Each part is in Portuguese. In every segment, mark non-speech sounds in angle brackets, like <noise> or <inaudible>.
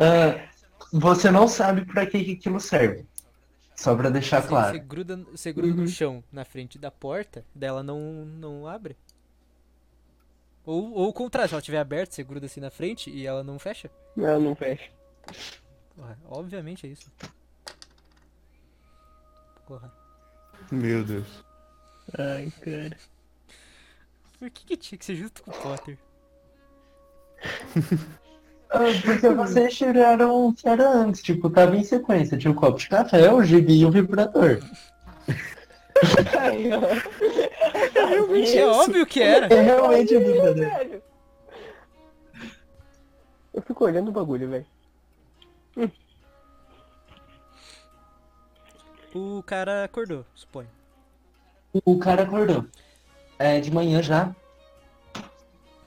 Ah, você não sabe pra que, que aquilo serve. Só pra deixar Você, claro. você gruda, você gruda no chão, na frente da porta, dela não, não abre. Ou, ou o contrário, se ela estiver aberta, você gruda assim na frente e ela não fecha. Não, não fecha. Porra, obviamente é isso. Porra. Meu Deus. Ai, cara. Por que, que tinha que ser justo com o Potter? <laughs> Ah, porque vocês tiraram o que era antes, tipo, tava em sequência. Tinha o copo de café, o gibi e o vibrador. Ó. Realmente é óbvio que era. É realmente o vibrador. Eu fico olhando o bagulho, velho. O cara acordou, suponho. O cara acordou. É de manhã já.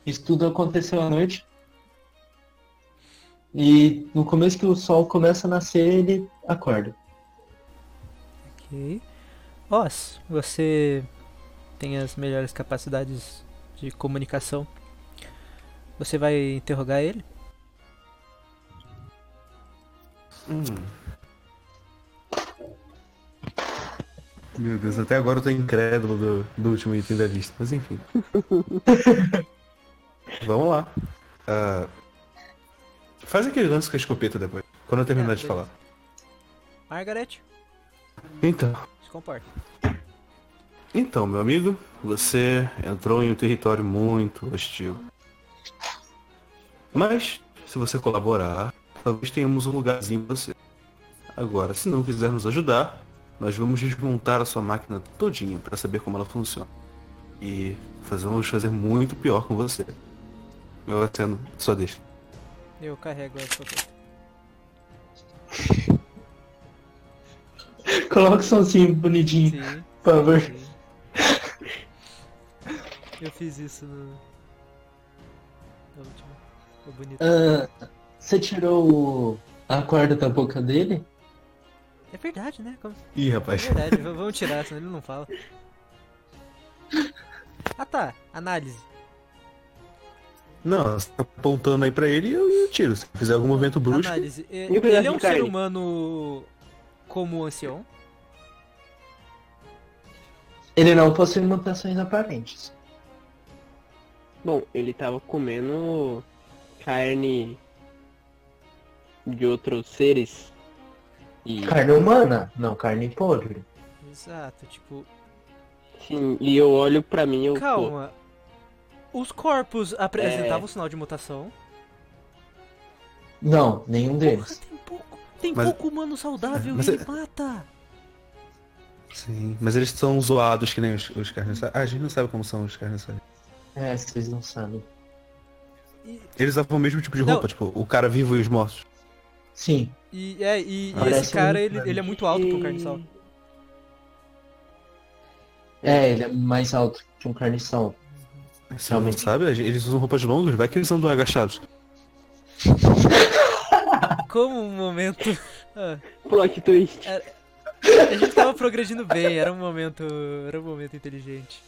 Isso tudo aconteceu à noite. E no começo que o sol começa a nascer, ele acorda. Ok. Oz, você tem as melhores capacidades de comunicação. Você vai interrogar ele? Hum. Meu Deus, até agora eu tô incrédulo do, do último item da lista, mas enfim. <laughs> Vamos lá. Ah, faz aquele lance com a escopeta depois, quando eu terminar É, de beleza. falar. Margaret, Então, se comporta. então, meu amigo, você entrou em um território muito hostil. Mas, se você colaborar, talvez tenhamos um lugarzinho pra você. Agora, se não quiser nos ajudar, nós vamos desmontar a sua máquina todinha para saber como ela funciona. E vamos fazer muito pior com você. Eu atendo, só deixa. Eu carrego a escopeta. <laughs> Coloca o somzinho bonitinho, Sim. por favor. sim. Eu fiz isso no. Na última. Ficou bonito. Ah, você tirou o- a corda da boca dele? É verdade, né? Como- Ih, É rapaz. verdade, v- vamos tirar, senão ele não fala. Ah tá, análise. Não, você tá apontando aí pra ele e eu, eu tiro. Se fizer algum movimento brusco. Análise. E- E o Ele é um ser humano como o ancião? Ele não possui mutações aparentes. Bom, ele tava comendo carne de outros seres. E, Carne humana? Não, carne podre. Exato, tipo. sim, e eu olho pra mim e eu. pô, Calma. Os corpos apresentavam sinal de mutação. Não, nenhum Porra, deles. tem pouco. Tem Mas- pouco humano saudável Mas e ele é- mata. Sim, mas eles são zoados que nem os, os carniçais. Ah, a gente não sabe como são os carniçais. É, vocês não sabem. E, Eles usavam o mesmo tipo de Não. roupa, tipo, o cara vivo e os mortos. Sim. e, é, e, e esse cara, um- ele, ele é muito alto pro carniçal. É, ele é mais alto que um carnição. Realmente. sabe? Eles usam roupas longas, vai que eles andam agachados. <laughs> Como um momento. Ah, Plot twist. a gente tava progredindo bem, era um momento. Era um momento inteligente.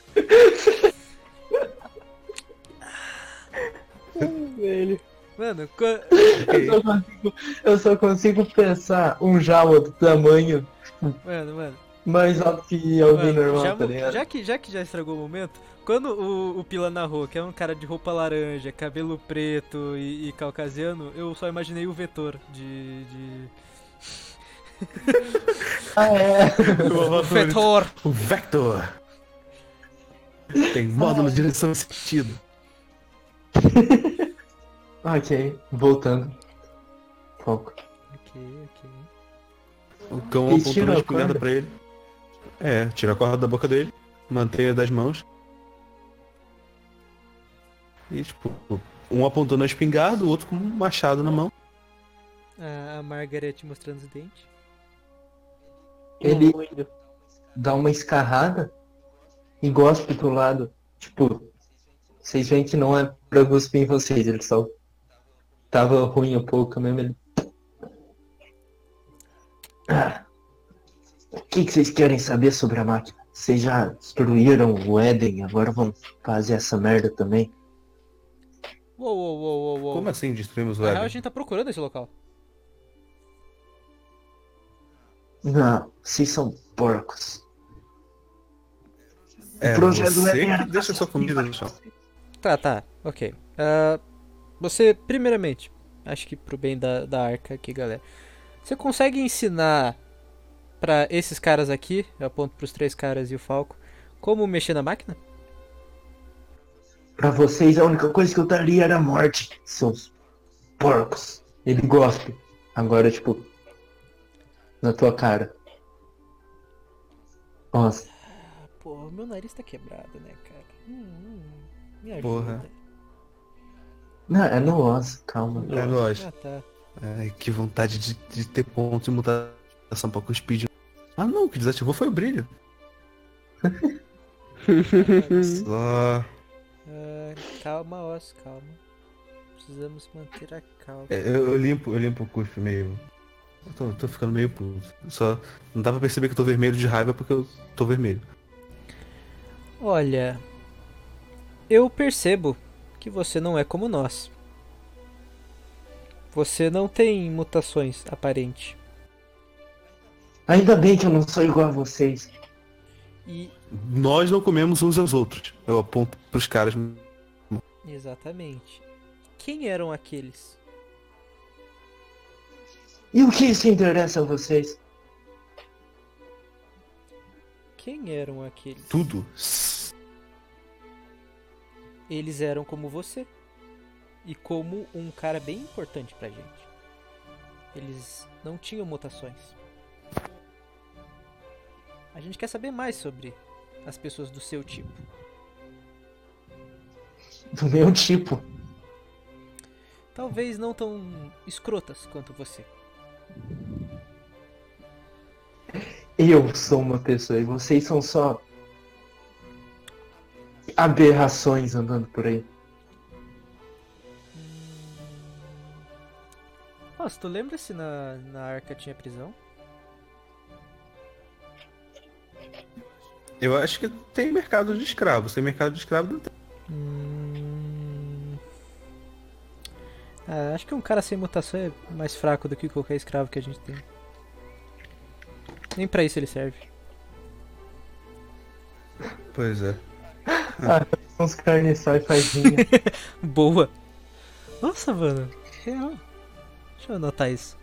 Velho. Mano, co- Eu só consigo, eu só consigo pensar um jawa do tamanho mano, mano. Mais alto que alguém Mano, normal, já, tá ligado? já que, já que já estragou o momento, quando o, o Pila narrou que é um cara de roupa laranja, cabelo preto e, e caucasiano, eu só imaginei o vetor de. de... Ah, é. <laughs> O vetor! O Vector! Tem módulo de direção e sentido. <laughs> ok, voltando. Foco. Ok, ok. O cão apontou uma a espingarda corda? pra ele. É, tira a corda da boca dele, mantenha das mãos. E tipo, um apontando a espingarda, o outro com um machado na mão. A, Margaret mostrando os dentes. Ele-. Dá uma escarrada e gospe pro lado. Tipo, vocês veem que não é pra cuspir em vocês, ele só tava ruim um pouco mesmo. Ele... <coughs> <coughs> Ah que, que vocês querem saber sobre a máquina? Vocês já destruíram o Éden, agora vão fazer essa merda também? Uou, uou, uou, uou. Como assim destruímos o Na Real, a gente tá procurando esse local. Não, vocês são porcos. É, o projeto você Éden era... deixa sua comida no chão. Tá, tá, ok. Uh, você, primeiramente, acho que pro bem da, da arca aqui, galera. Você consegue ensinar pra esses caras aqui, eu aponto pros três caras e o Falco, como mexer na máquina? Pra vocês, a única coisa que eu daria era a morte, seus porcos. Ele gospe. Agora, tipo, na tua cara. Nossa, Porra, meu nariz tá quebrado, né, cara? Hum, hum, me ajuda. Porra. não, é nossa, calma. É lógico. Ah, tá. Ai, que vontade de, de ter ponto de mutação pra cuspir. Ah não, o que desativou foi o brilho. <laughs> Só. Ah, calma, Os, calma. Precisamos manter a calma. É, Eu, eu limpo, eu limpo o cuspe meio. Eu tô, tô ficando meio puto. Só. Não dá pra perceber que eu tô vermelho de raiva porque eu tô vermelho. Olha, eu percebo que você não é como nós. Você não tem mutações aparente. Ainda bem que eu não sou igual a vocês. E Nós não comemos uns aos outros. Eu aponto pros caras. exatamente. Quem eram aqueles? E o que isso interessa a vocês? Quem eram aqueles? Tudo. Eles eram como você. E como um cara bem importante pra gente. Eles não tinham mutações. A gente quer saber mais sobre as pessoas do seu tipo. Do meu tipo. Talvez não tão escrotas quanto você. Eu sou uma pessoa e vocês são só aberrações andando por aí. Nossa, tu lembra se na, na arca tinha prisão? Eu acho que tem mercado de escravos. Tem mercado de escravos não tem. Hum... Ah, acho que um cara sem mutação é mais fraco do que qualquer escravo que a gente tem. Nem pra isso ele serve. Pois é. <laughs> Uns carnes só e faz vinho. <laughs> Boa! Nossa, mano. Real. Deixa eu anotar isso.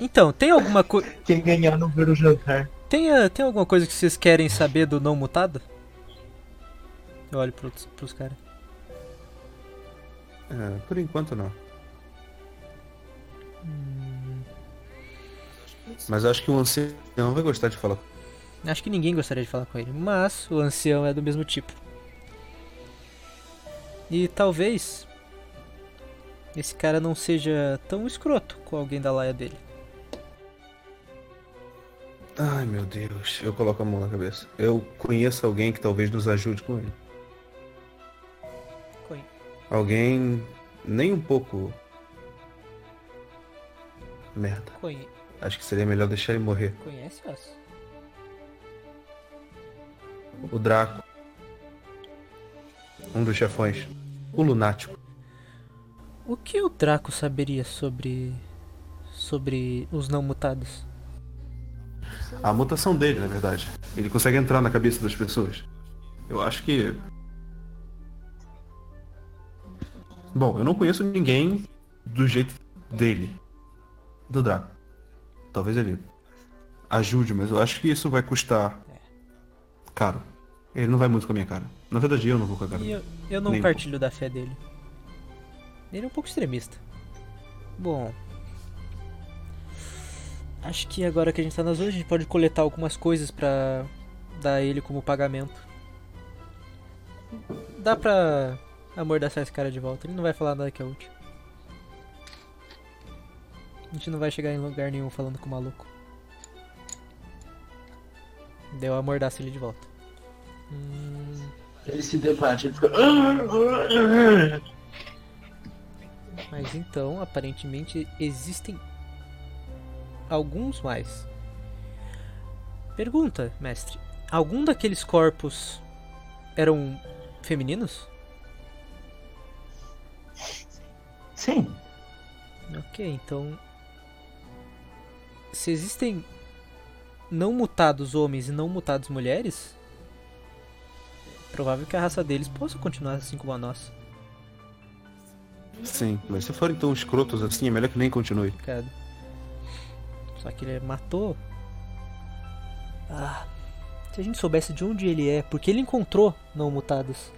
Então, tem alguma coisa. Quem ganhar não ver o jantar. Tem, ah, tem alguma coisa que vocês querem saber do não mutado? Eu olho pros, pros caras. É, por enquanto não. Mas eu acho que o ancião vai gostar de falar. Acho que ninguém gostaria de falar com ele, mas o ancião é do mesmo tipo. E talvez esse cara não seja tão escroto com alguém da laia dele. Ai meu Deus, eu coloco a mão na cabeça. Eu conheço alguém que talvez nos ajude com ele. Conhe- Alguém nem um pouco. Merda. Conhe Acho que seria melhor deixar ele morrer. conhece Os? O Draco. Um dos chefões. O lunático. O que o Draco saberia sobre sobre os não mutados? A mutação dele, na verdade. Ele consegue entrar na cabeça das pessoas. Eu acho que. Bom, eu não conheço ninguém do jeito dele. Do Draco. Talvez ele ajude, mas eu acho que isso vai custar caro. Ele não vai muito com a minha cara. Na verdade, eu não vou com a cara. E eu, eu não Nem um partilho da fé dele. Ele é um pouco extremista. Bom. Acho que agora que a gente tá nas ruas, a gente pode coletar algumas coisas pra dar a ele como pagamento. Dá pra amordaçar esse cara de volta. Ele não vai falar nada que é útil. A gente não vai chegar em lugar nenhum falando com o maluco. Deu amordaça ele de volta. Hum, Ele se debate, ele fica. Mas então, aparentemente, existem alguns mais. Pergunta, mestre: algum daqueles corpos eram femininos? Sim, Ok, então. se existem não mutados homens e não mutados mulheres, é provável que a raça deles possa continuar assim como a nossa. Sim, mas se forem tão escrotos assim, é melhor que nem continue. Cara. Só que ele matou. Ah, se a gente soubesse de onde ele é, porque ele encontrou não mutados.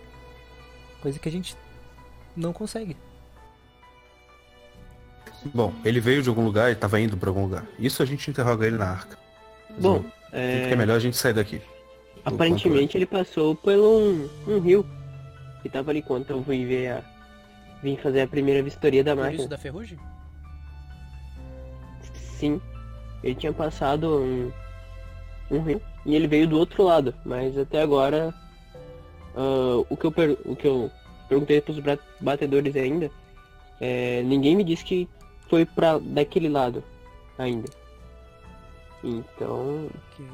Coisa que a gente não consegue. Bom, ele veio de algum lugar e tava indo pra algum lugar. Isso a gente interroga ele na arca. Bom, é, que é melhor a gente sair daqui. aparentemente ele passou por um, um rio. E tava ali quando eu fui ver a. Vim fazer a primeira vistoria da Por máquina. isso da ferrugem? Sim. Ele tinha passado um, um rio. E ele veio do outro lado. Mas até agora. ah, o, que eu per- o que eu perguntei pros bra- batedores ainda. é, ninguém me disse que foi pra daquele lado ainda. Então. Ok.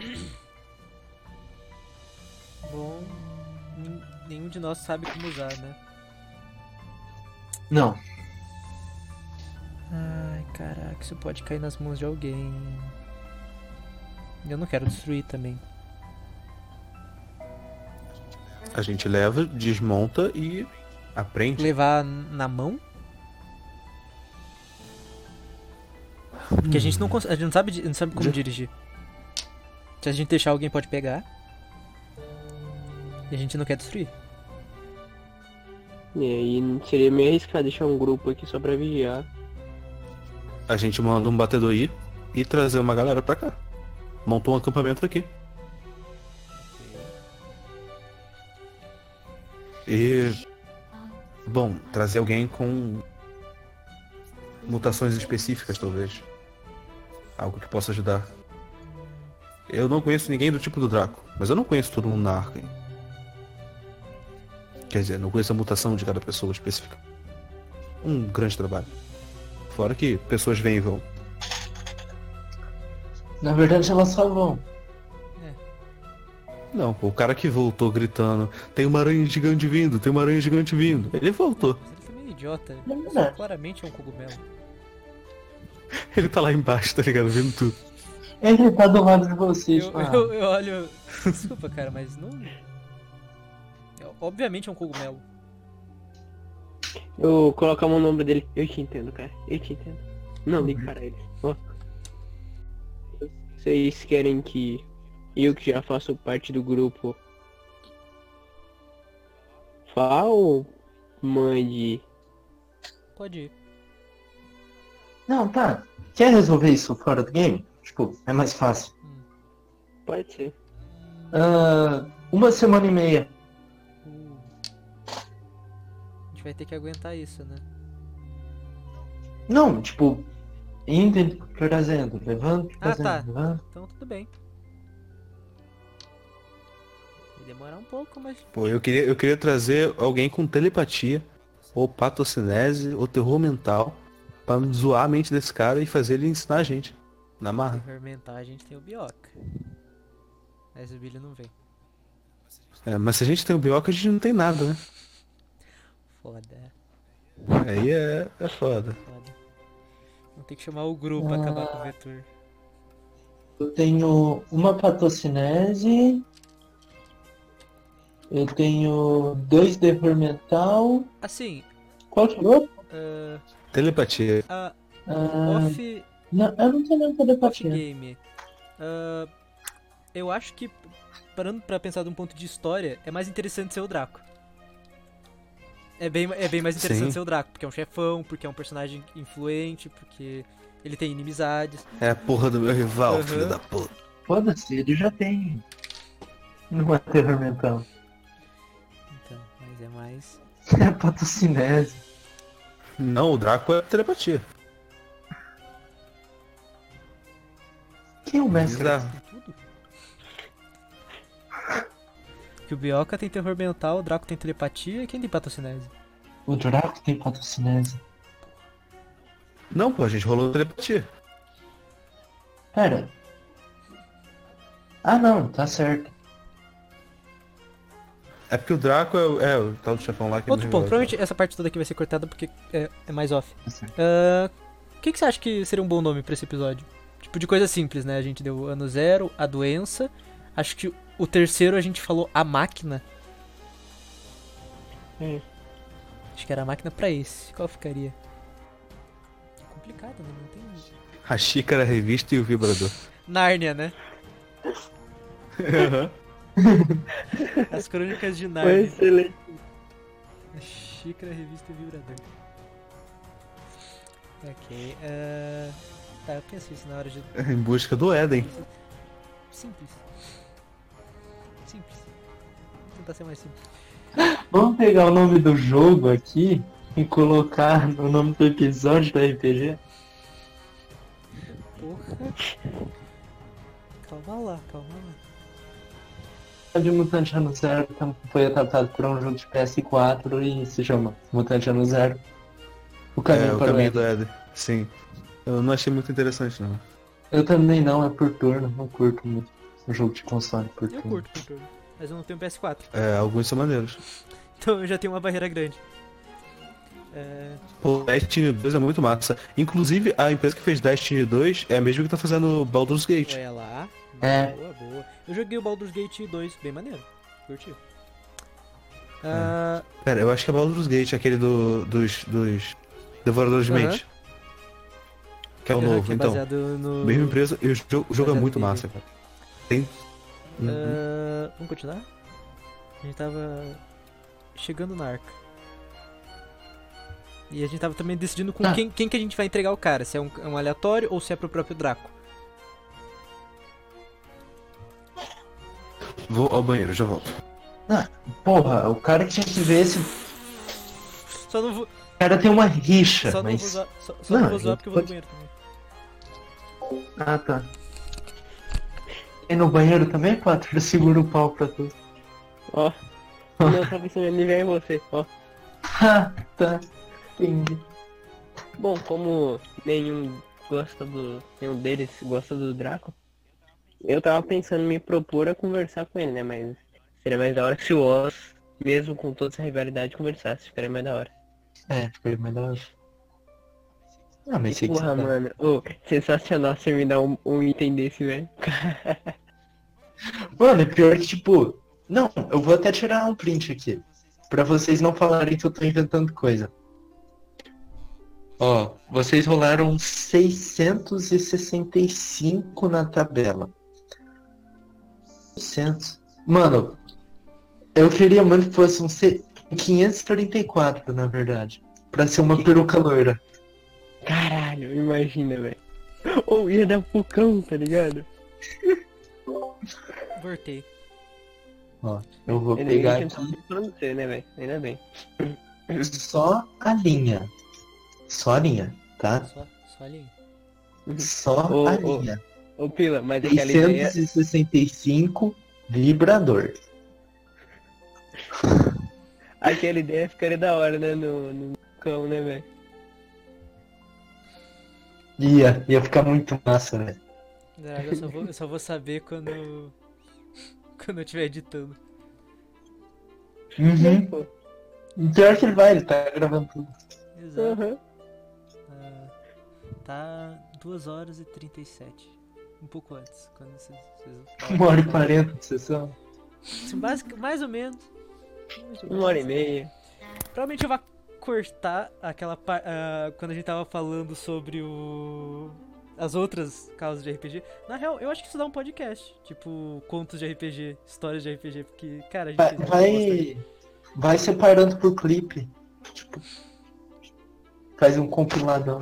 <coughs> Bom, nenhum de nós sabe como usar, né? Não. Caraca, isso pode cair nas mãos de alguém. Eu não quero destruir também. A gente leva, desmonta e aprende. Levar na mão? Porque a gente não consegue. A gente não sabe, não sabe como Já- dirigir. Se a gente deixar alguém pode pegar. E a gente não quer destruir. E aí seria meio arriscado deixar um grupo aqui só pra vigiar. A gente manda um batedor ir e trazer uma galera pra cá. Montou um acampamento aqui. E. Bom, trazer alguém com mutações específicas, talvez. Algo que possa ajudar. Eu não conheço ninguém do tipo do Draco, mas eu não conheço todo mundo na hein? Quer dizer, não conheço a mutação de cada pessoa específica. Um grande trabalho. Fora que pessoas vêm e vão. Na verdade elas só vão. Não, pô, o cara que voltou gritando, tem uma aranha gigante vindo, tem uma aranha gigante vindo. Ele voltou. Mas ele também é idiota. Não é Isso verdade. claramente é um cogumelo. <laughs> Ele tá lá embaixo, tá ligado? Vendo tudo. Ele tá do lado de vocês. Eu, eu, eu olho. Desculpa, cara, mas não. <laughs> É, Obviamente é um cogumelo. Eu coloco a mão no ombro dele. Eu te entendo, cara. Eu te entendo. Não ligue para ele. Ó. Vocês querem que eu que já faço parte do grupo vá ou mande? Pode ir. Não, tá. Quer resolver isso fora do game? Tipo, é mais fácil. Pode ser. Ah, uma semana e meia. Vai ter que aguentar isso, né? Não, tipo, indo e trazendo, levando, Ah, trazendo, tá. levando. Então tudo bem. Vai demorar um pouco, mas. Pô, eu queria, eu queria trazer alguém com telepatia, ou patocinese, ou terror mental, pra zoar a mente desse cara e fazer ele ensinar a gente. Na marra. Fermentar a gente tem o bioca. Mas o Billy não vem. É, mas se a gente tem o bioca, a gente não tem nada, né? Foda, Aí é, é foda. foda. Vamos ter que chamar o grupo pra acabar com o vetor. Eu tenho uma patocinese. Eu tenho dois terror mental. Assim, Qual que é o outro? ah, Telepatia. a Ah, off, não, eu não tenho nenhuma off telepatia. game. ah, eu acho que, parando pra pensar de um ponto de história, é mais interessante ser o Draco. É bem, é bem mais interessante Sim. ser o Draco, porque é um chefão, porque é um personagem influente, porque ele tem inimizades. É a porra do meu rival, Uhum. filho da puta. Foda-se, ele já tem uma terror mental. Então, mas é mais. É patocinese. Não, o Draco é telepatia. Quem é o mestre? Bizarro. O Bioca tem terror mental, o Draco tem telepatia e quem tem patocinese? O Draco tem patocinese. Não, pô, a gente rolou telepatia. Pera. Ah não, tá certo. É porque o Draco é, o- é o tal do chefão lá que Outro ponto, provavelmente essa parte toda aqui vai ser cortada porque é, é mais off. Tá. Ah, O que, que você acha que seria um bom nome pra esse episódio? tipo de coisa simples, né? A gente deu ano zero, a doença. Acho que o terceiro a gente falou a máquina. É. Acho que era a máquina pra esse. Qual ficaria? Complicado, né? Não tem. A xícara, a revista e o vibrador. <laughs> Nárnia, né? <laughs> As crônicas de Foi Nárnia. excelente. Xícara, revista e vibrador. Ok. ah, Tá, eu pensei isso na hora de. em busca do Éden. Simples. Simples. Vou tentar ser mais simples. <laughs> Vamos pegar o nome do jogo aqui e colocar no nome do episódio do RPG? Porra. Calma lá, calma lá. de Mutante Ano Zero tam- foi adaptado por um jogo de PS4 e se chama Mutante Ano Zero. O caminho É, o para caminho o do. Éden. Sim. Eu não achei muito interessante, não. Eu também não, é por turno, não curto muito o jogo de console por Eu curto turno, mas eu não tenho PS4. É, alguns são maneiros. <laughs> Então eu já tenho uma barreira grande. É, O Destiny 2 é muito massa. Inclusive, a empresa que fez Destiny 2 é a mesma que tá fazendo Baldur's Gate. olha lá. É. Boa, boa. Eu joguei o Baldur's Gate 2, bem maneiro. Curti. Ah, Pera, eu acho que é Baldur's Gate, aquele do, dos, dos Devoradores de. Mente. Que é o novo, é então. no... Mesma empresa e o jogo, o jogo é muito massa, cara. Tem. Uhum. Ah, vamos continuar? A gente tava chegando na arca. E a gente tava também decidindo com Tá. quem, quem que a gente vai entregar o cara. Se é um, é um aleatório ou se é pro próprio Draco. Vou ao banheiro, já volto. Porra, o cara tinha que ver esse. Só não vou, O cara tem uma rixa, só não vou mas. zoar, só, só Não, não vou porque eu vou no gente banheiro também. Ah, tá. E no banheiro também, quatro? Segura o pau pra tu. Ó. <laughs> Não, eu tava pensando em em você, ó. Ah, tá. Entendi. Bom, como nenhum gosta do. nenhum deles gosta do Draco, eu tava pensando em me propor a conversar com ele, né? Mas seria mais da hora se o Oz, mesmo com toda essa rivalidade, conversasse. Ficaria mais da hora. É, foi mais da hora. Ah, mas sei que Porra, mano. Ô, sensacional você me dar um, um item desse, velho. <laughs> Mano, é pior que tipo. Não, eu vou até tirar um print aqui. Pra vocês não falarem que eu tô inventando coisa. Ó, vocês rolaram 665 na tabela. 600. Mano, eu queria muito que fosse um C... 534, na verdade. Pra ser uma peruca loira. Caralho, imagina, velho. Ou ia dar pucão, tá ligado? Voltei. Ó, eu vou Ainda pegar aqui você, né? Ainda bem. só a linha. Só a linha, tá? Só, só ali. Só Ô, a ô, linha. Ô, Pila, mas aquela ideia... 665 vibrador. Aquela ideia ficaria da hora, né, no, no cão, né, velho? Ia, ia ficar muito massa, velho. Drago, eu só vou, eu só vou saber quando. <laughs> Quando eu estiver editando. Uhum. Pô. Pior que ele vai, ele tá gravando tudo. Exato. Aham. Ah, tá 2 horas e 37. Um pouco antes. Quando vocês. vocês Uma hora e quarenta de sessão. Basic, mais ou menos. Mais ou Uma hora e menos. meia. Provavelmente eu vou cortar aquela parte. quando a gente tava falando sobre o. As outras causas de RPG. Na real, eu acho que isso dá um podcast. Tipo, contos de RPG, histórias de RPG. Porque, cara, a gente. Vai, vai, vai separando por clipe. Tipo, faz um compiladão.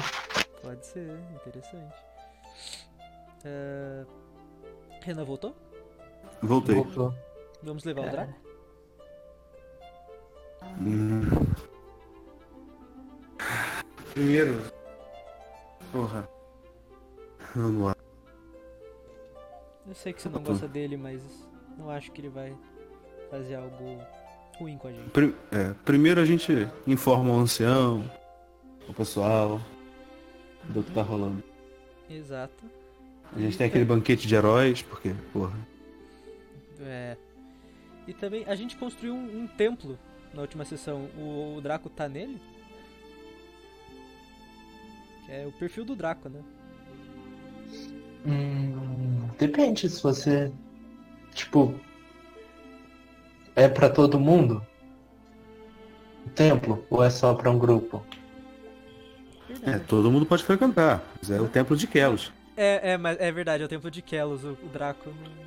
Pode ser, interessante. Ah, Renan voltou? Voltei. Voltou. Vamos levar o É. Draco? Hum. Primeiro. Porra. Vamos lá. Eu sei que você não Voltou. gosta dele, mas não acho que ele vai fazer algo ruim com a gente. Pri- é, primeiro a gente informa o ancião, o pessoal do que tá rolando. Exato. A gente tem aquele banquete de heróis, porque, porra. É. E também a gente construiu um, um templo na última sessão. O, o Draco tá nele? É o perfil do Draco, né? Hum, depende se você. Tipo. É pra todo mundo? O templo? Ou é só pra um grupo? É, todo mundo pode frequentar. Mas é o templo de Kelos. É, é, mas é verdade, é o templo de Kelos, o, o Draco. não-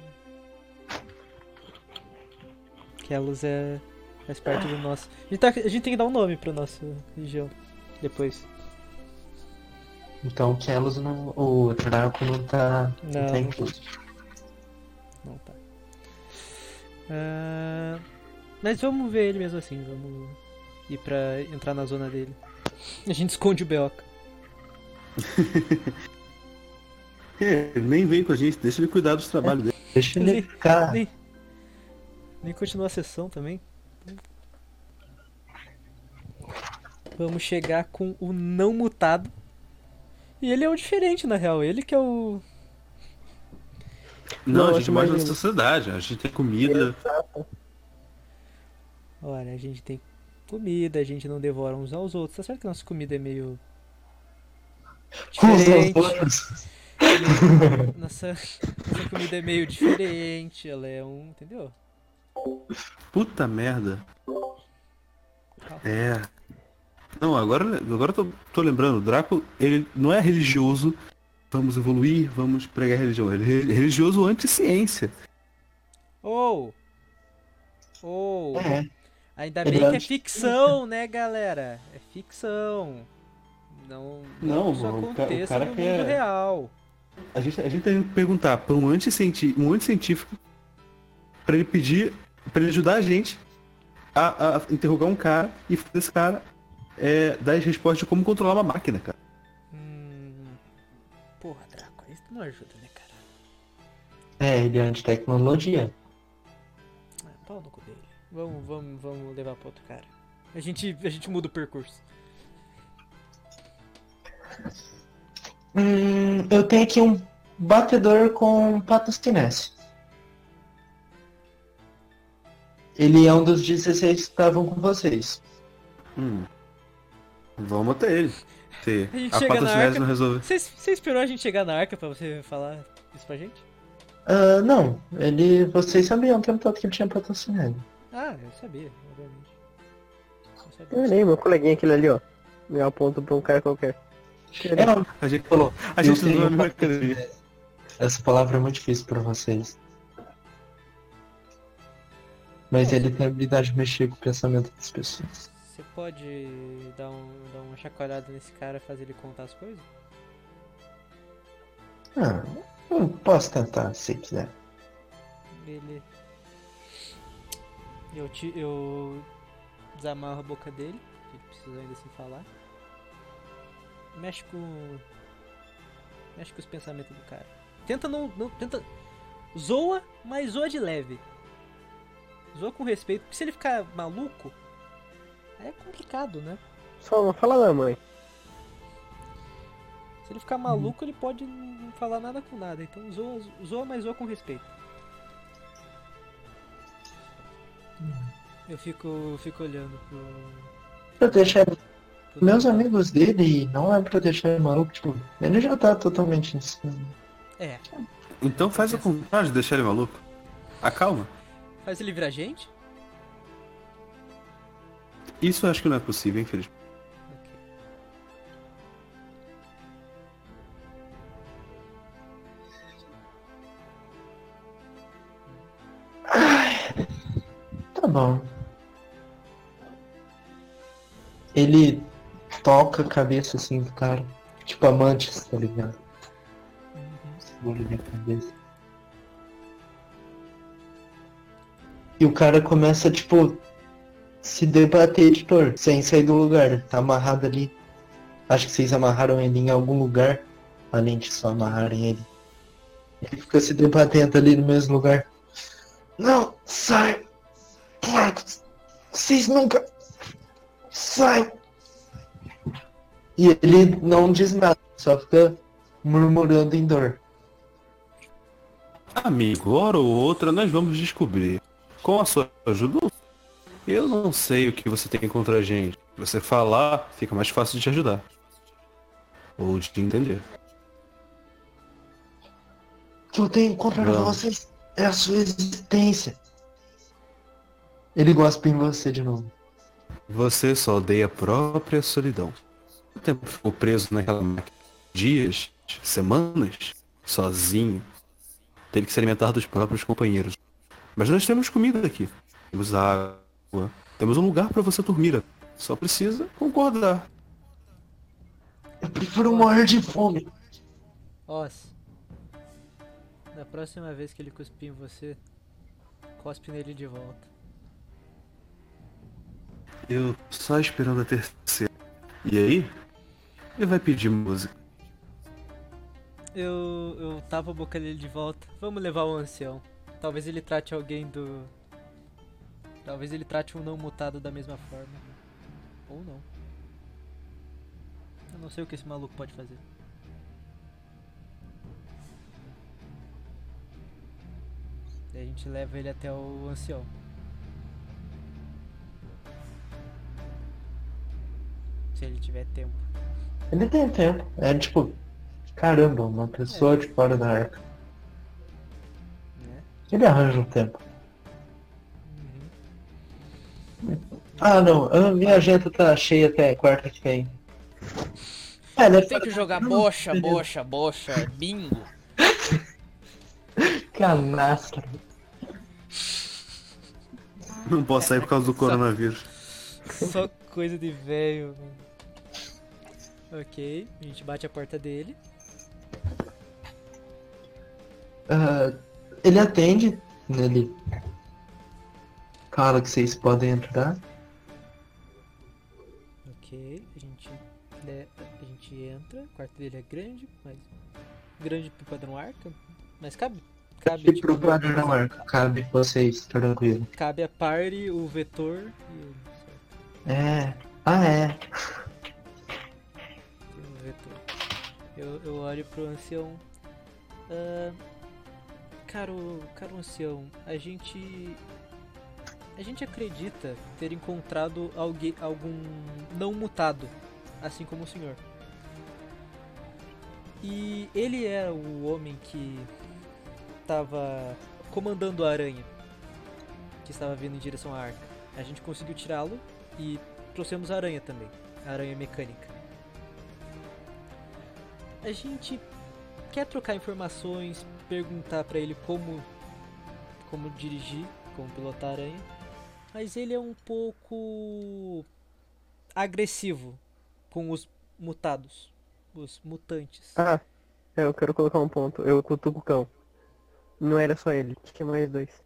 Kelos é. faz parte do nosso. A gente, tá- a gente tem que dar um nome pra nossa região. Depois. Então o Kelos não. O Draco não tá. Não, Não, tá não incluso. Não tá. Ah, mas vamos ver ele mesmo assim, vamos ir pra entrar na zona dele. A gente esconde o Beoca. <laughs> É, ele nem vem com a gente, deixa ele cuidar dos trabalhos dele. Deixa ele ficar. Nem, nem continua a sessão também. Vamos chegar com o não mutado. E ele é o diferente, na real. Ele que é o. Não, Não, a gente mora na sociedade, a gente tem comida. Olha, a gente tem comida, a gente não devora uns aos outros. Tá certo que nossa comida é meio. Diferente. <laughs> Nossa, nossa comida é meio diferente. Ela é um. Entendeu? Puta merda. É. Não, agora, agora eu tô, tô lembrando, o Draco, ele não é religioso, vamos evoluir, vamos pregar religião. Ele é religioso anti-ciência. Ou. Ou. É. Ainda bem que é ficção, né, galera? É ficção. Não, Não, isso mano, o ca- o aconteça cara no mundo quer- real. A gente, a gente tem que perguntar pra um anti-científico, um anti-científico pra ele pedir, pra ele ajudar a gente a, a interrogar um cara e fazer esse cara é, dar as respostas de como controlar uma máquina, cara. Hum... Porra, Draco, isso não ajuda, né, cara? É, ele é anti-tecnologia. Ah, pau no cu dele. Vamos, vamos, vamos levar pra outro cara. A gente, a gente muda o percurso. Hum, eu tenho aqui um batedor com patos finesse. Ele é um dos 16 que estavam com vocês. Hum. Vamos até ele. Se A gente a chega na patrocinese arca. não resolve. Você você esperou a gente chegar na arca pra você falar isso pra gente? Ah, não, ele. Vocês sabiam o tempo todo que ele tinha patrocinado. Ah, eu sabia, obviamente. Eu nem, meu coleguinha aquele ali, ó. Eu aponto pra um cara qualquer. É, não, A gente, falou. a eu gente não é uma academia. Essa palavra é muito difícil pra vocês. Mas ele tem a habilidade de mexer com o pensamento das pessoas. Você pode dar, um, dar uma chacoalhada nesse cara e fazer ele contar as coisas? Ah, eu posso tentar se quiser. Ele. Eu, te, eu desamarro a boca dele, que ele precisa ainda assim falar. Mexe com. Mexe com os pensamentos do cara. Tenta não. não tenta. Zoa, mas zoa de leve. Zoa com respeito, porque se ele ficar maluco, é complicado, né? Só não fala da mãe. Se ele ficar maluco, ele pode não falar nada com nada. Então zoa, zoa mas zoa com respeito. Eu fico, fico olhando pro, Pra deixar pro meus amigos dele, não é pra deixar ele maluco, tipo, ele já tá totalmente insano. É, Então faz o contrário de deixar ele maluco. Acalma. faz ele virar gente? Isso eu acho que não é possível, infelizmente. Tá bom. Ele toca a cabeça assim do cara. Tipo amantes, tá ligado? Segura ele a cabeça. E o cara começa, tipo, se debater, tipo, sem sair do lugar. Tá amarrado ali. Acho que vocês amarraram ele em algum lugar, além de só amarrarem ele. Ele fica se debatendo ali no mesmo lugar. Não, sai! Porcos! Vocês nunca. Sai! E ele não diz nada, só fica murmurando em dor. Amigo, hora ou outra nós vamos descobrir. Com a sua ajuda, eu não sei o que você tem contra a gente. Você falar, fica mais fácil de te ajudar. Ou de te entender. que eu tenho contra Vamos. vocês é a sua existência. Ele gospe em você de novo. Você só odeia a própria solidão. O tempo ficou preso naquela máquina. Dias, semanas, sozinho. Teve que se alimentar dos próprios companheiros. Mas nós temos comida aqui. Temos água. Temos um lugar para você dormir. Só precisa concordar. Eu prefiro morrer de fome. Os. Na próxima vez que ele cuspir em você, cospe nele de volta. Eu só esperando a terceira. E aí? Ele vai pedir música. Eu, eu tava a boca dele de volta. Vamos levar o ancião. Talvez ele trate alguém do. Talvez ele trate um não mutado da mesma forma. Ou não. Eu não sei o que esse maluco pode fazer. E a gente leva ele até o ancião. Se ele tiver tempo. Ele tem tempo. É tipo, caramba, uma pessoa de fora da arca. Né? Ele arranja um tempo. Ah não, a minha agenda tá cheia até quarta que vem. É, deve Tem que jogar bocha, bocha, bocha, bingo. <laughs> canastra. Não posso sair por causa do coronavírus. Só coisa de velho, mano. Ok, a gente bate a porta dele. Ah, ele atende, ele fala que vocês podem entrar. Ok, a gente, le- a gente entra. O quarto dele é grande, mas. Grande pro padrão arca. Mas cabe. Cabe, tipo, pro padrão arca, cabe vocês, tranquilo. cabe a party, o vetor e certo? É. Ah é. Tem um vetor. Eu, eu olho pro ancião. Ah, caro, caro ancião, a gente. A gente acredita ter encontrado alguém, algum não mutado, assim como o senhor. E ele era o homem que estava comandando a aranha, que estava vindo em direção à arca. A gente conseguiu tirá-lo e trouxemos a aranha também, a aranha mecânica. A gente quer trocar informações, perguntar pra ele como como dirigir, como pilotar a aranha, mas ele é um pouco agressivo com os mutados, os mutantes. Ah, é, eu quero colocar um ponto. Eu cutuco o cão. Não era só ele, tinha mais dois.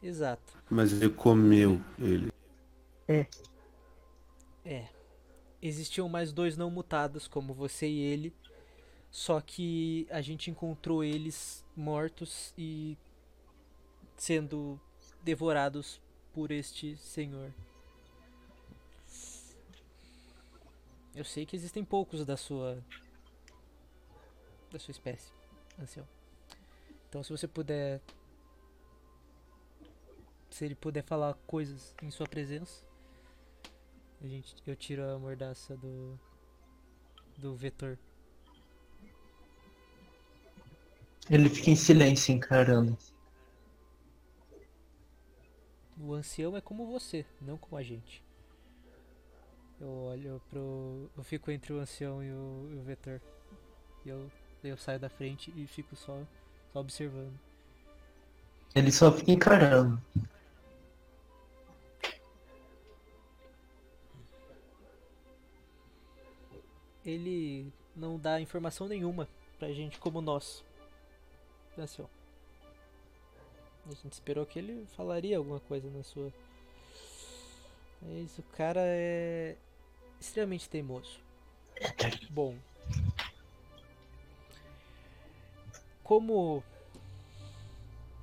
Exato. Mas ele comeu ele. É. Existiam mais dois não mutados, como você e ele. Só que a gente encontrou eles mortos e sendo devorados por este senhor. Eu sei que existem poucos da sua da sua espécie, ancião. Então se você puder se ele puder falar coisas em sua presença, a gente, eu tiro a mordaça do do vetor. Ele fica em silêncio encarando. O ancião é como você, não como a gente. Eu olho pro. Eu fico entre o ancião e o, e o vetor. E eu, eu saio da frente e fico só, só observando. Ele só fica encarando. Ele não dá informação nenhuma pra gente como nós. Ancião. A gente esperou que ele falaria alguma coisa na sua. Mas o cara é extremamente teimoso. <laughs> Bom. Como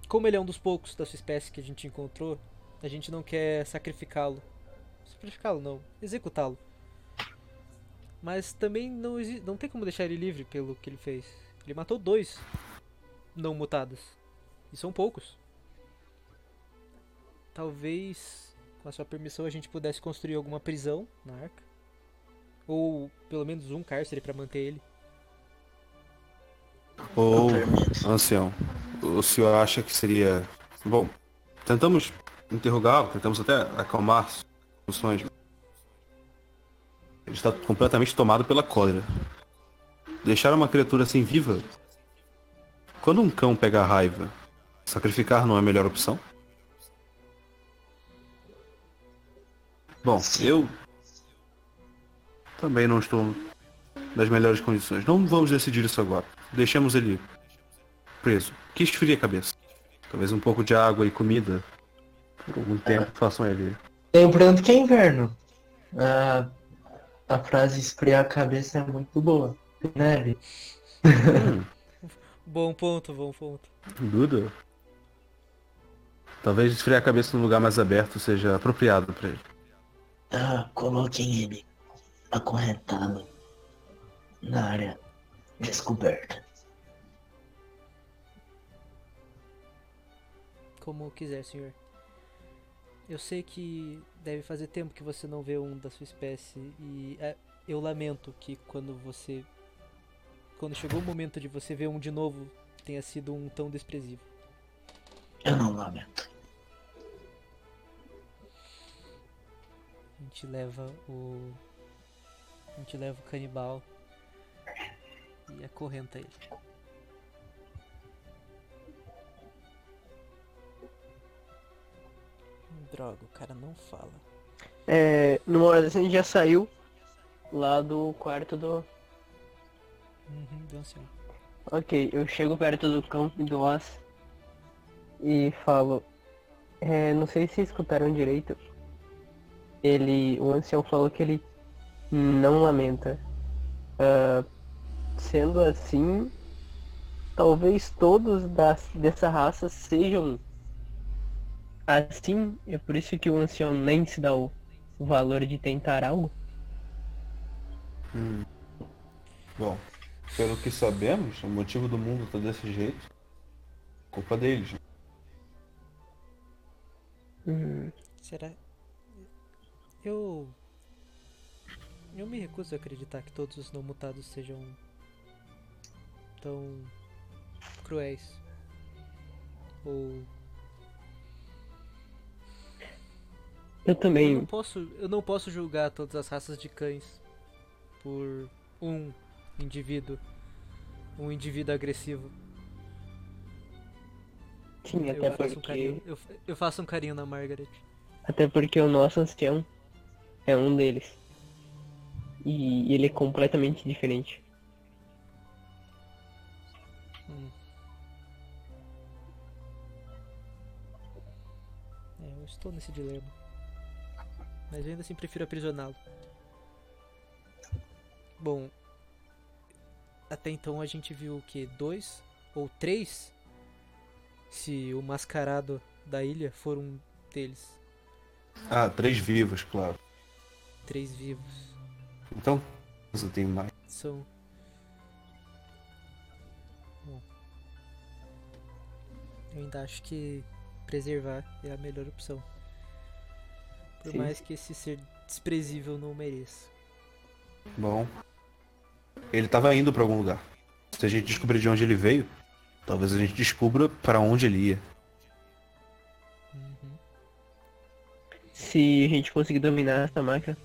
como ele é um dos poucos da sua espécie que a gente encontrou, a gente não quer sacrificá-lo. Sacrificá-lo não, executá-lo. Mas também não, não tem como deixar ele livre pelo que ele fez. Ele matou dois não mutados. E são poucos. Talvez, com a sua permissão, a gente pudesse construir alguma prisão na arca. Ou pelo menos um cárcere para manter ele. Ou, ancião, o senhor acha que seria. Bom, tentamos interrogá-lo, tentamos até acalmar as funções. Ele está completamente tomado pela cólera. Deixar uma criatura assim viva? Quando um cão pega a raiva, sacrificar não é a melhor opção? Bom, eu também não estou nas melhores condições. Não vamos decidir isso agora. Deixemos ele preso. Que esfrie a cabeça. Talvez um pouco de água e comida por algum tempo façam ele. Lembrando que é inverno. A, a frase esfriar a cabeça é muito boa. Neve. Hum, <laughs> Bom ponto, bom ponto. Duda. Talvez esfriar a cabeça num lugar mais aberto seja apropriado para ele. Ah, coloquem ele acorrentado na área descoberta. Como quiser, senhor. Eu sei que deve fazer tempo que você não vê um da sua espécie e é, eu lamento que quando você quando chegou o momento de você ver um de novo tenha sido um tão desprezível. Eu não lamento. Gente leva o a gente leva o canibal e acorrenta ele. Droga, o cara não fala. É, numa hora dessa a gente já saiu lá do quarto do. Uhum, do ancião. Ok, eu chego perto do cão e do Oz e falo. É, não sei se escutaram direito. Ele. O ancião falou que ele não lamenta. Ah, sendo assim, talvez todos das, dessa raça sejam assim. É por isso que o ancião nem se dá o, valor de tentar algo. Bom, pelo que sabemos, o motivo do mundo tá desse jeito. Culpa deles. né? Hum, Será? Eu. Eu me recuso a acreditar que todos os não mutados sejam. tão. cruéis. Ou. eu Eu também. não posso, eu não posso julgar todas as raças de cães por um indivíduo. Um indivíduo agressivo. Sim, Eu até faço, um porque. carinho, eu, eu faço um carinho na Margaret. Até porque o nosso ancião é um deles. E ele é completamente diferente. Hum. É, eu estou nesse dilema. Mas eu ainda assim prefiro aprisioná-lo. Bom, até então a gente viu o que? Dois ou três? Se o mascarado da ilha for um deles. Ah, três vivos, claro. Três vivos. Então, eu tenho mais. São. Bom. Eu ainda acho que preservar é a melhor opção. Por Sim. mais que esse ser desprezível não mereça. Bom. Ele tava indo pra algum lugar. Se a gente descobrir de onde ele veio, talvez a gente descubra para onde ele ia. Uhum. Se a gente conseguir dominar essa máquina,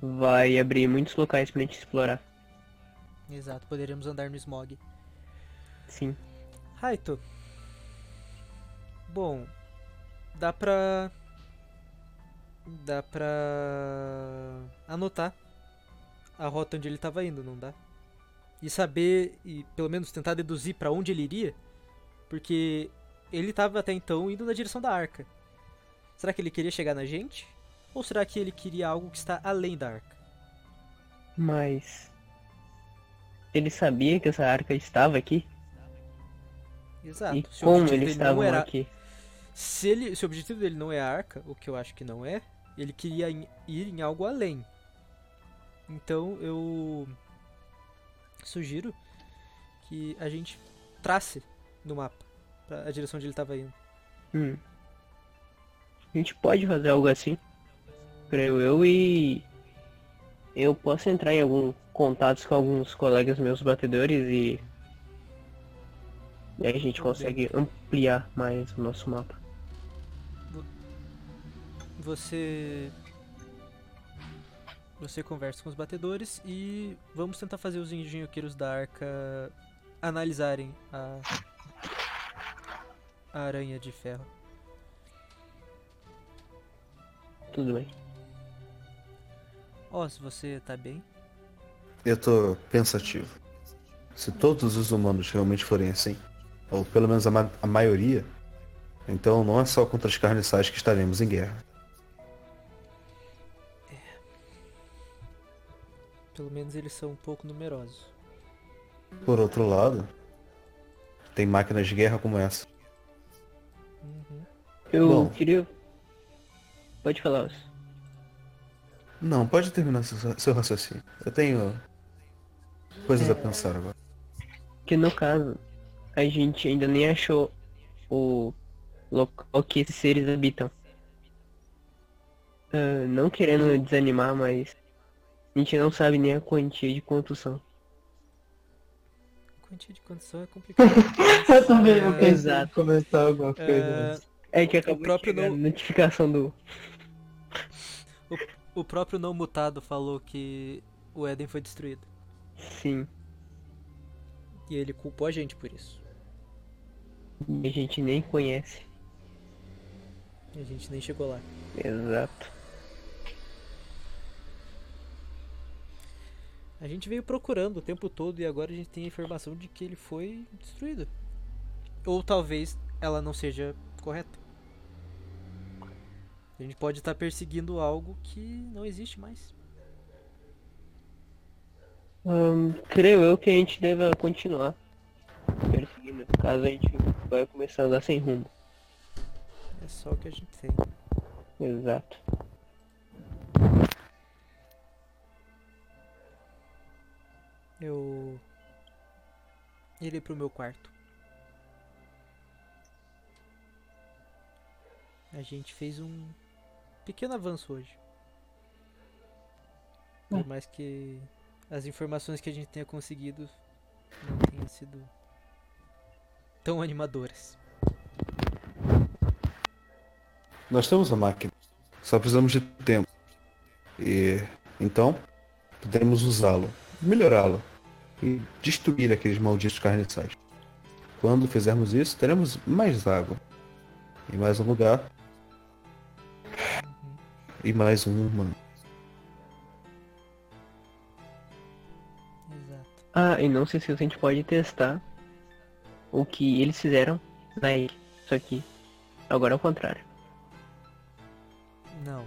vai abrir muitos locais pra gente explorar. Exato, poderíamos andar no smog. Sim. Raito. Bom, dá pra. Dá pra. anotar a rota onde ele estava indo, não dá? E saber, e pelo menos tentar deduzir pra onde ele iria, porque ele estava até então indo na direção da arca. Será que ele queria chegar na gente? Ou será que ele queria algo que está além da arca? Mas. Ele sabia que essa arca estava aqui? Exato. e Se como eles estavam era- aqui? Se, ele, se o objetivo dele não é a arca, o que eu acho que não é, ele queria ir em algo além. Então eu sugiro que a gente trace no mapa a direção onde ele estava indo. Hum. A gente pode fazer algo assim. Creio eu e. Eu posso entrar em algum contatos com alguns colegas meus batedores e E aí a gente consegue ampliar mais o nosso mapa. Você. Você conversa com os batedores e vamos tentar fazer os engenhoqueiros da arca analisarem a, a aranha de ferro. Tudo bem. Ó, se você tá bem. Eu tô pensativo. Se todos os humanos realmente forem assim, ou pelo menos a, ma a maioria, então não é só contra os carniçais que estaremos em guerra. Pelo menos eles são um pouco numerosos. Por outro lado, tem máquinas de guerra como essa. Uhum. Eu Bom. queria. Pode falar, Os. Não, pode terminar seu, seu raciocínio. Eu tenho coisas a pensar agora. Que no caso, a gente ainda nem achou o local que esses seres habitam. Ah, não querendo desanimar, mas a gente não sabe nem a quantia de quantos são. Quantia de condição é complicado. <laughs> Eu também, eu É, pensei comentar alguma coisa. É, mas- É que acabou próprio de chegar não- a notificação do. o próprio não mutado falou que o Éden foi destruído. Sim. E ele culpou a gente por isso. E a gente nem conhece. E a gente nem chegou lá. Exato. A gente veio procurando o tempo todo e agora a gente tem a informação de que ele foi destruído. Ou talvez ela não seja correta. A gente pode estar perseguindo algo que não existe mais. Creio eu que a gente deva continuar perseguindo. Caso a gente vai começar a andar sem rumo. É só o que a gente tem. Exato. Eu irei pro meu quarto. A gente fez um pequeno avanço hoje. Por mais que as informações que a gente tenha conseguido não tenham sido tão animadoras. Nós temos a máquina. Só precisamos de tempo. E então podemos usá-lo, melhorá-lo e destruir aqueles malditos carniçais. Quando fizermos isso, teremos mais água. E mais um lugar. E mais um humano. Exato. Ah, e não sei se a gente pode testar o que eles fizeram na ilha. Só que agora é o contrário. Não.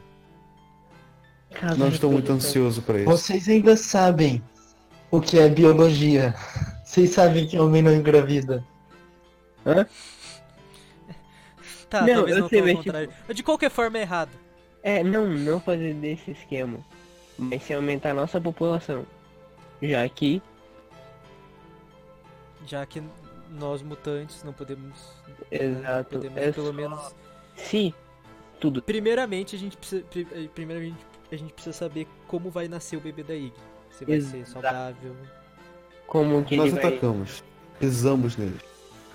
Caso Não estou muito ansioso para isso. Vocês ainda sabem o que é biologia. Vocês sabem que homem não engravida. Tá, Não, talvez eu não sei, mas, contrário. De qualquer forma é errado. É, não, não fazer desse esquema. Mas se aumentar a nossa população. Já que, Já que nós mutantes não podemos. exato, Podemos é pelo só- menos. se tudo Primeiramente a gente precisa. eh, Primeiramente a gente precisa saber como vai nascer o bebê da Ig. Se vai ser Exato. saudável. como que Nós ele vai... atacamos. Pisamos neles.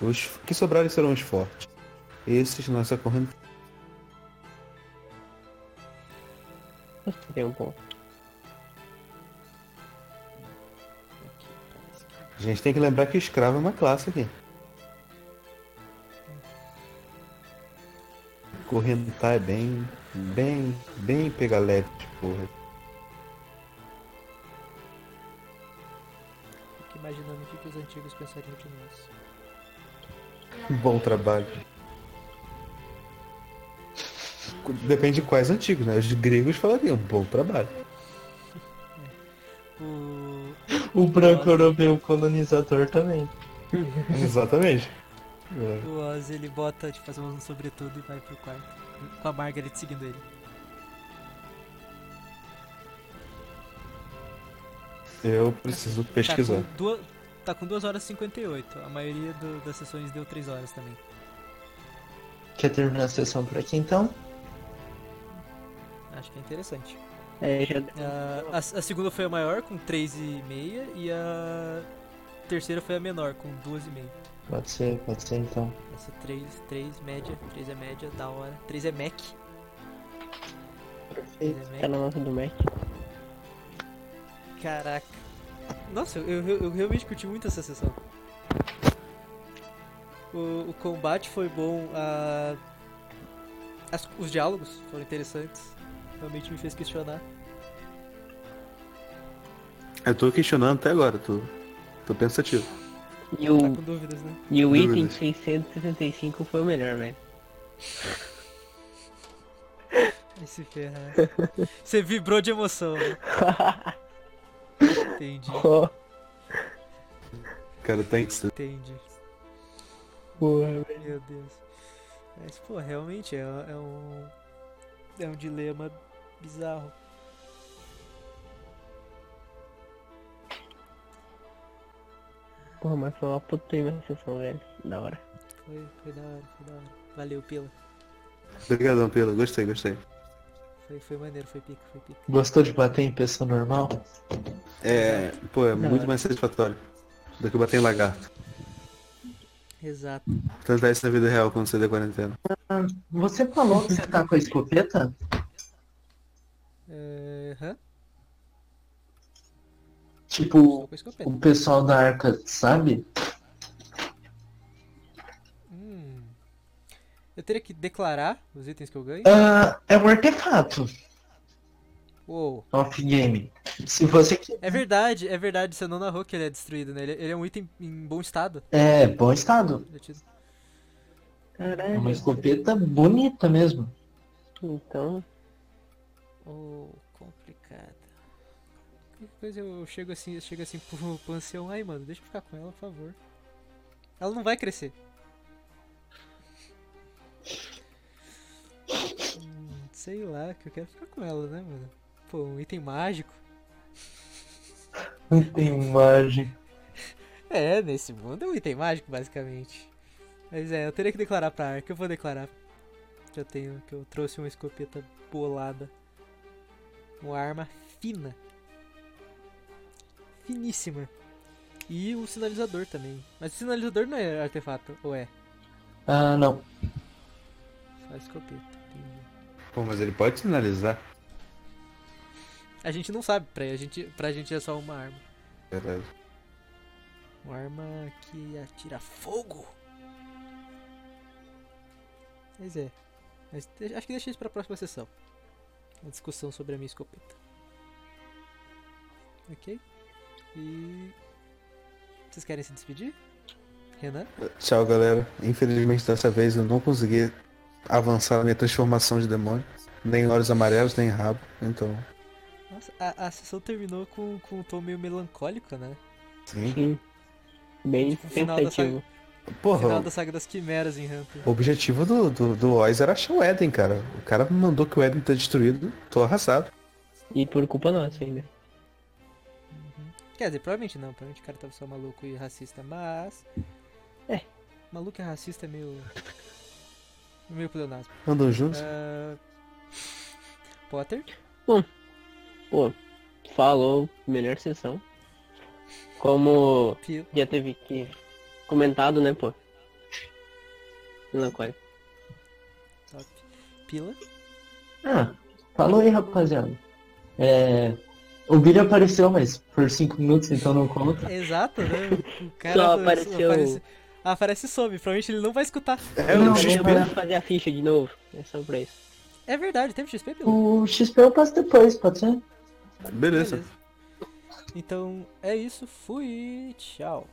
Os que sobrarem serão os fortes. Esses nossa corrente. <laughs> Tem um ponto. A gente tem que lembrar que escravo é uma classe aqui. Correntar é bem, bem, bem pegar leve de porra. Fico imaginando o que, que os antigos pensariam de nós. Bom trabalho. Depende de quais antigos, né? Os gregos falariam bom trabalho. O. O branco europeu colonizador também. <laughs> Exatamente. É. O Oz ele bota, tipo, as mãos no sobretudo e vai pro quarto. Com a Margaret seguindo ele. Eu preciso pesquisar. Tá com, duas, tá com 2 horas e 58. A maioria do- das sessões deu 3 horas também. Quer terminar a sessão por aqui então? Acho que é interessante. É, já Ah, a, a segunda foi a maior, com 3,5. E a terceira foi a menor, com 2,5. Pode ser, pode ser então. Essa 3, 3 média, 3 é média, da hora. 3 é Mac. 3 Perfeito. é Tá na nota do Mac. Caraca. Nossa, eu, eu, eu realmente curti muito essa sessão. O, o combate foi bom, a, as- os diálogos foram interessantes. Realmente me fez questionar. Eu tô questionando até agora, tô, tô pensativo. E Tá o, com dúvidas, né? e o item Dúvidas. 665 foi o melhor, velho. Vai se ferrar. Você vibrou de emoção, né? Entendi, <laughs> Cara, tá insano. entendi. Porra, velho. Meu Deus. Mas, pô, realmente é, é um. É um dilema bizarro. Porra, mas foi uma puta sessão, velho. Da hora. Foi, foi da hora, foi da hora. Valeu, Pila. Obrigadão, Pila. Gostei, gostei. Foi, foi maneiro, foi pica, foi pica. Gostou de bater em pessoa normal? É, pô, é Da muito hora. mais satisfatório do que bater em lagarto. Exato. Tentar isso na vida real quando você der quarentena. Você falou que você tá com a escopeta? Hã? Tipo, o pessoal da arca sabe? Hum. Eu teria que declarar os itens que eu ganho? Ah, é um artefato Uou. off-game. Se você quiser. É verdade, é verdade, você não narrou que ele é destruído, né? Ele, ele é um item em bom estado. É, bom estado. Te- É Caralho. uma escopeta bonita mesmo. Então, Oh, complicado. Qualquer coisa eu chego assim, eu chego assim pro, pro ancião, ai mano, deixa eu ficar com ela, por favor. Ela não vai crescer. Hum, sei lá, que eu quero ficar com ela, né, mano? Pô, um item mágico. Não tem imagem. É, nesse mundo é um item mágico, basicamente. Mas é, eu teria que declarar pra Arca, eu vou declarar. Que eu tenho, que eu trouxe uma escopeta bolada. Uma arma fina. Finíssima. E o sinalizador também. Mas o sinalizador não é artefato, ou é? Ah, não. Só a escopeta, entendi. Pô, mas ele pode sinalizar. A gente não sabe, pra gente, pra gente é só uma arma. Verdade. Uma arma que atira fogo. Mas é. Mas acho que deixa isso pra próxima sessão. Uma discussão sobre a minha escopeta. Ok? E. Vocês querem se despedir? Renan? Tchau, galera. Infelizmente dessa vez eu não consegui avançar na minha transformação de demônio. Nem olhos amarelos, nem rabo. Então, Nossa, a, a sessão terminou com, com um tom meio melancólico, né? sim. Bem Tipo, o final da pensativo. Porra, Final da saga das quimeras em Hunter. o objetivo do, do, do Oz era achar o Eden, cara. O cara mandou que o Eden tá destruído. Tô arrasado. E por culpa nossa ainda. Quer dizer, provavelmente não, provavelmente o cara tava só maluco e racista, mas. É. Maluco e racista é meio. meio pleonasmo. Andam juntos. Ah, Potter? Pô, falou, melhor sessão. Como Pila. já teve que comentado, né, pô? Melancólico. Top. Pila? Ah, falou aí, rapaziada. É. O Billy apareceu, mas por 5 minutos, então não conta. Exato, né? O <laughs> cara Só do- apareceu- Aparece, ah, aparece some. Provavelmente ele não vai escutar. É Não, o não, XP. Vamos fazer a ficha de novo. É só pra isso. É verdade, teve XP, Pila? O XP eu passo depois, pode ser? Beleza. Então é isso. Fui. Tchau.